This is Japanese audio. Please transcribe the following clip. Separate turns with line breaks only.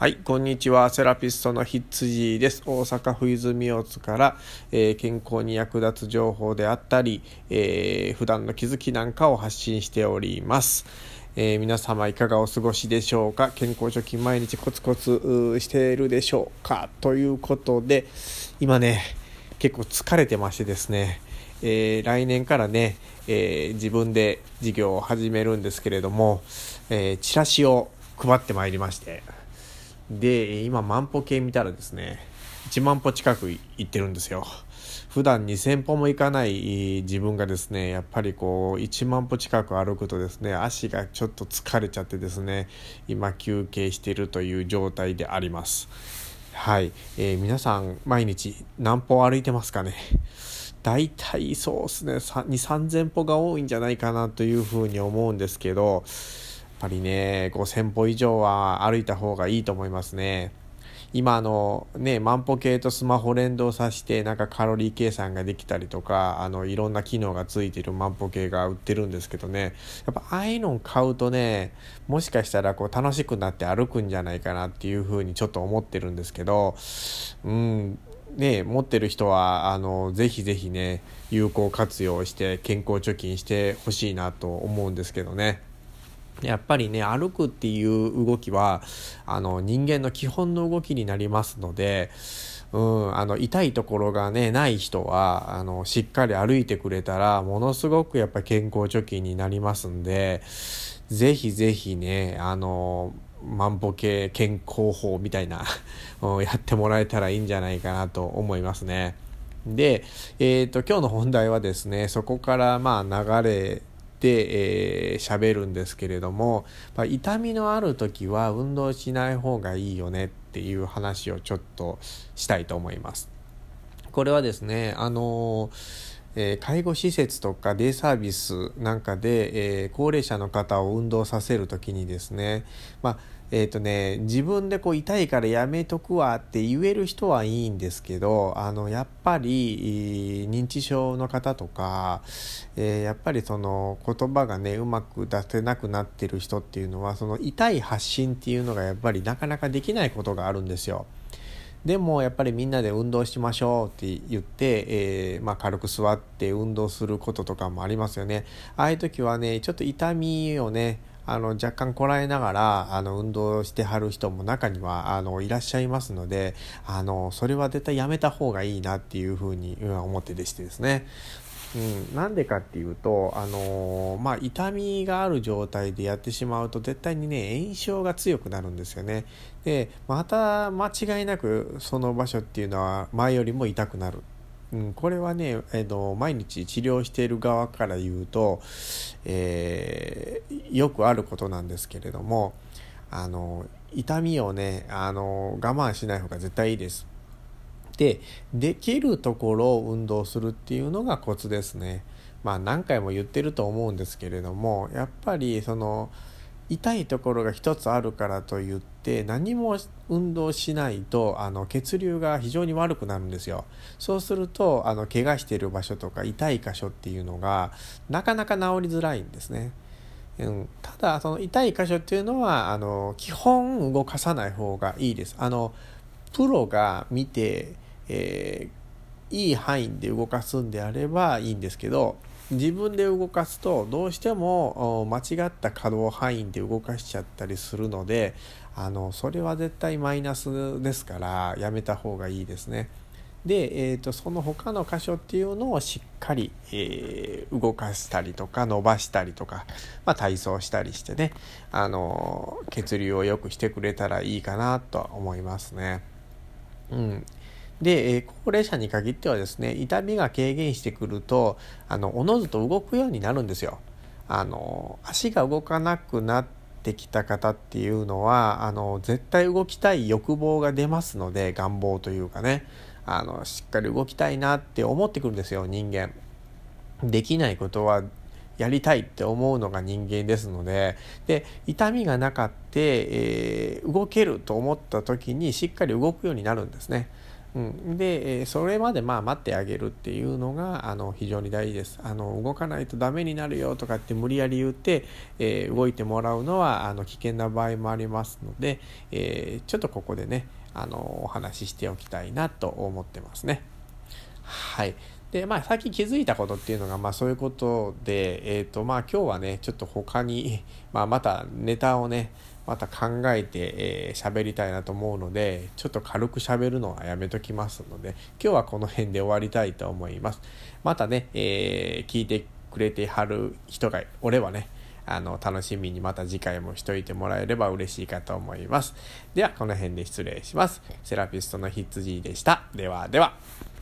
はい、こんにちは。セラピストのひつじです。大阪府泉大津から、えー、健康に役立つ情報であったり、えー、普段の気づきなんかを発信しております。えー、皆様いかがお過ごしでしょうか？健康貯金毎日コツコツしているでしょうか？ということで、今ね、結構疲れてましてですね、えー、来年からね、え、自分で事業を始めるんですけれども、え、チラシを配ってまいりまして、で、今万歩計見たらですね、1万歩近く行ってるんですよ。普段2000歩も行かない自分がですね、やっぱりこう1万歩近く歩くとですね、足がちょっと疲れちゃってですね、今休憩しているという状態であります。はい。えー、皆さん毎日何歩歩いてますかね？大体そうですね、2、3000歩が多いんじゃないかなというふうに思うんですけど、ぱりね、5000歩以上は歩いた方がいいと思いますね。今あのね、万歩計とスマホ連動させてなんかカロリー計算ができたりとか、あのいろんな機能がついてる万歩計が売ってるんですけどね、やっぱああいうのを買うとね、もしかしたらこう楽しくなって歩くんじゃないかなっていうふうにちょっと思ってるんですけど、うん、ね、持ってる人はあのぜひぜひね有効活用して健康貯金してほしいなと思うんですけどね。やっぱりね歩くっていう動きはあの人間の基本の動きになりますので、うん、あの痛いところがねない人はあのしっかり歩いてくれたらものすごくやっぱ健康貯金になりますんでぜひぜひねあの万歩計健康法みたいな やってもらえたらいいんじゃないかなと思いますね。で、えー、と今日の本題はですねそこからまあ流れで、えー、喋るんですけれども、まあ、痛みのある時は運動しない方がいいよねっていう話をちょっとしたいと思います。これはですね、あのえー、介護施設とかデイサービスなんかで、えー、高齢者の方を運動させる時にですね、まあえーとね、自分でこう痛いからやめとくわって言える人はいいんですけどあのやっぱり認知症の方とか、えー、やっぱりその言葉がねうまく出せなくなってる人っていうのはその痛い発信っていうのがやっぱりなかなかできないことがあるんですよ。でもやっぱりみんなで運動しましょうって言って、えー、まあ、軽く座って運動することとかもありますよね。ああいう時はねちょっと痛みをねあの若干こらえながらあの運動してはる人も中にはあのいらっしゃいますのであのそれは絶対やめた方がいいなっていうふうに思ってでしてですね。うん、なんでかっていうと、あのー、まあ、痛みがある状態でやってしまうと絶対にね炎症が強くなるんですよね。でまた間違いなくその場所っていうのは前よりも痛くなる。うん、これはね、えーと、毎日治療している側から言うと、えー、よくあることなんですけれどもあの痛みをねあの我慢しない方が絶対いいです。でできるところを運動するっていうのがコツですね。まあ何回も言ってると思うんですけれどもやっぱりその痛いところが一つあるからといって何も運動しないとあの血流が非常に悪くなるんですよ。そうするとあの怪我している場所とか痛い箇所っていうのがなかなか治りづらいんですね、うん、ただその痛い箇所っていうのはあの基本動かさない方がいいです。あのプロが見て、えー、いい範囲で動かすんであればいいんですけど自分で動かすとどうしても間違った可動範囲で動かしちゃったりするのであのそれは絶対マイナスですからやめた方がいいですね。で、えーと、その他の箇所っていうのをしっかり、えー、動かしたりとか伸ばしたりとか、まあ、体操したりしてねあの血流を良くしてくれたらいいかなとは思いますね。うん、で、えー、高齢者に限ってはですね痛みが軽減してくるとあのおのずと動くようになるんですよ。あの足が動かなくなってきた方っていうのはあの絶対動きたい欲望が出ますので願望というかねあのしっかり動きたいなって思ってくるんですよ人間。できないことはやりたいって思うのが人間ですのでで痛みがなかって、えー、動けると思った時にしっかり動くようになるんですね。うん、で、えそれまでまあ待ってあげるっていうのがあの非常に大事です。あの動かないとダメになるよとかって無理やり言って、えー、動いてもらうのはあの危険な場合もありますので、えー、ちょっとここでねあのお話ししておきたいなと思ってますね。はい。でまあ、最近気づいたことっていうのが、まあ、そういうことで、えーとまあ、今日はねちょっと他に、まあ、またネタをねまた考えて喋、えー、りたいなと思うのでちょっと軽く喋るのはやめときますので今日はこの辺で終わりたいと思います。またね、えー、聞いてくれてはる人がおればねあの楽しみにまた次回もしといてもらえれば嬉しいかと思います。ではこの辺で失礼します。セラピストのヒッツジーでした。ではでは。